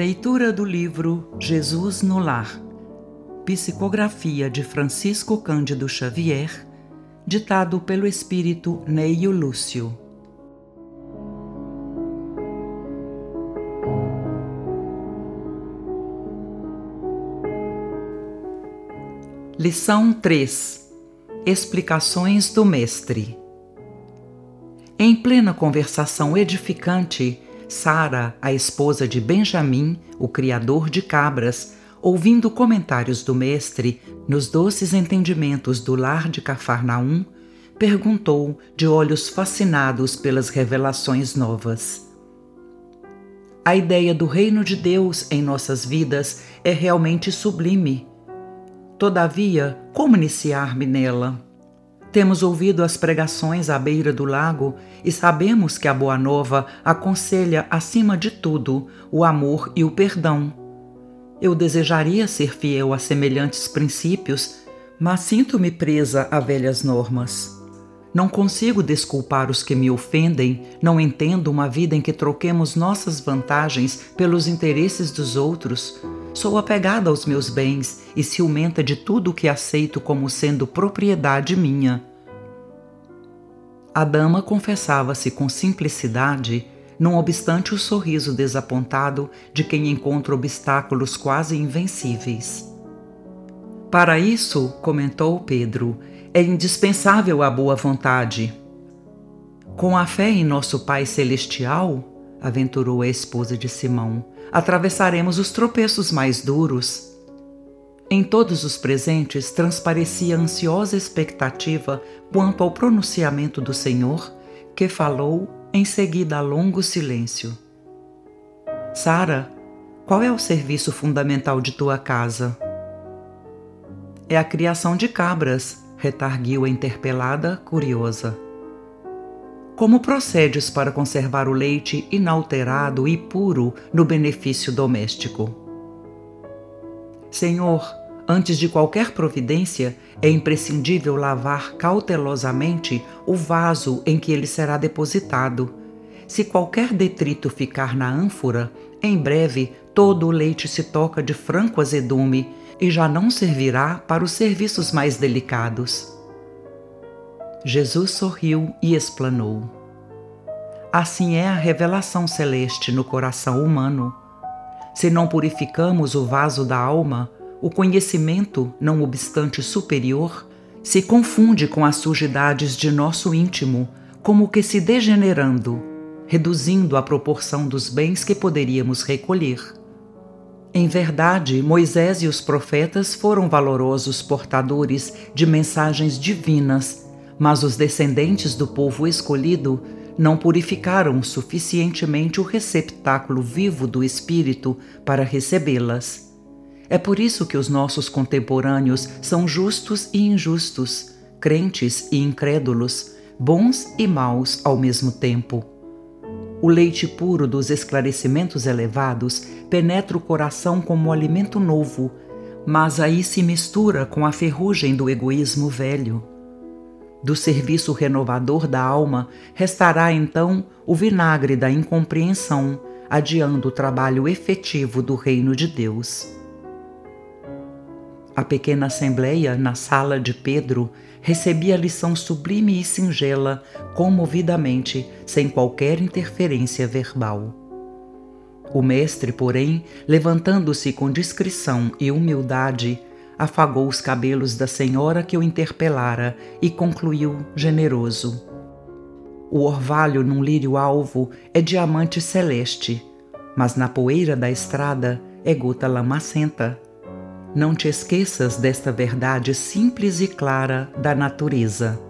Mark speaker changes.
Speaker 1: Leitura do livro Jesus no Lar. Psicografia de Francisco Cândido Xavier, ditado pelo espírito Neio Lúcio. Lição 3 Explicações do Mestre. Em plena conversação edificante, Sara, a esposa de Benjamim, o criador de cabras, ouvindo comentários do mestre nos doces entendimentos do lar de Cafarnaum, perguntou, de olhos fascinados pelas revelações novas. A ideia do reino de Deus em nossas vidas é realmente sublime. Todavia, como iniciar-me nela? Temos ouvido as pregações à beira do lago e sabemos que a Boa Nova aconselha, acima de tudo, o amor e o perdão. Eu desejaria ser fiel a semelhantes princípios, mas sinto-me presa a velhas normas. Não consigo desculpar os que me ofendem, não entendo uma vida em que troquemos nossas vantagens pelos interesses dos outros. Sou apegada aos meus bens e ciumenta de tudo o que aceito como sendo propriedade minha. A dama confessava-se com simplicidade, não obstante o sorriso desapontado de quem encontra obstáculos quase invencíveis. Para isso, comentou Pedro, é indispensável a boa vontade. Com a fé em nosso Pai Celestial, aventurou a esposa de Simão, atravessaremos os tropeços mais duros. Em todos os presentes transparecia ansiosa expectativa quanto ao pronunciamento do Senhor, que falou em seguida a longo silêncio. Sara, qual é o serviço fundamental de tua casa? É a criação de cabras, retarguiu a interpelada, curiosa. Como procedes para conservar o leite inalterado e puro no benefício doméstico? Senhor, antes de qualquer providência, é imprescindível lavar cautelosamente o vaso em que ele será depositado. Se qualquer detrito ficar na ânfora, em breve todo o leite se toca de franco azedume e já não servirá para os serviços mais delicados. Jesus sorriu e explanou. Assim é a revelação celeste no coração humano. Se não purificamos o vaso da alma, o conhecimento, não obstante superior, se confunde com as sujidades de nosso íntimo, como que se degenerando, reduzindo a proporção dos bens que poderíamos recolher. Em verdade, Moisés e os profetas foram valorosos portadores de mensagens divinas, mas os descendentes do povo escolhido não purificaram suficientemente o receptáculo vivo do Espírito para recebê-las. É por isso que os nossos contemporâneos são justos e injustos, crentes e incrédulos, bons e maus ao mesmo tempo. O leite puro dos esclarecimentos elevados penetra o coração como alimento novo, mas aí se mistura com a ferrugem do egoísmo velho. Do serviço renovador da alma restará então o vinagre da incompreensão, adiando o trabalho efetivo do reino de Deus. A pequena assembleia na sala de Pedro recebia a lição sublime e singela, comovidamente, sem qualquer interferência verbal. O mestre, porém, levantando-se com discrição e humildade, afagou os cabelos da senhora que o interpelara e concluiu generoso. O orvalho num lírio alvo é diamante celeste, mas na poeira da estrada é gota lamacenta não te esqueças desta verdade simples e clara da natureza.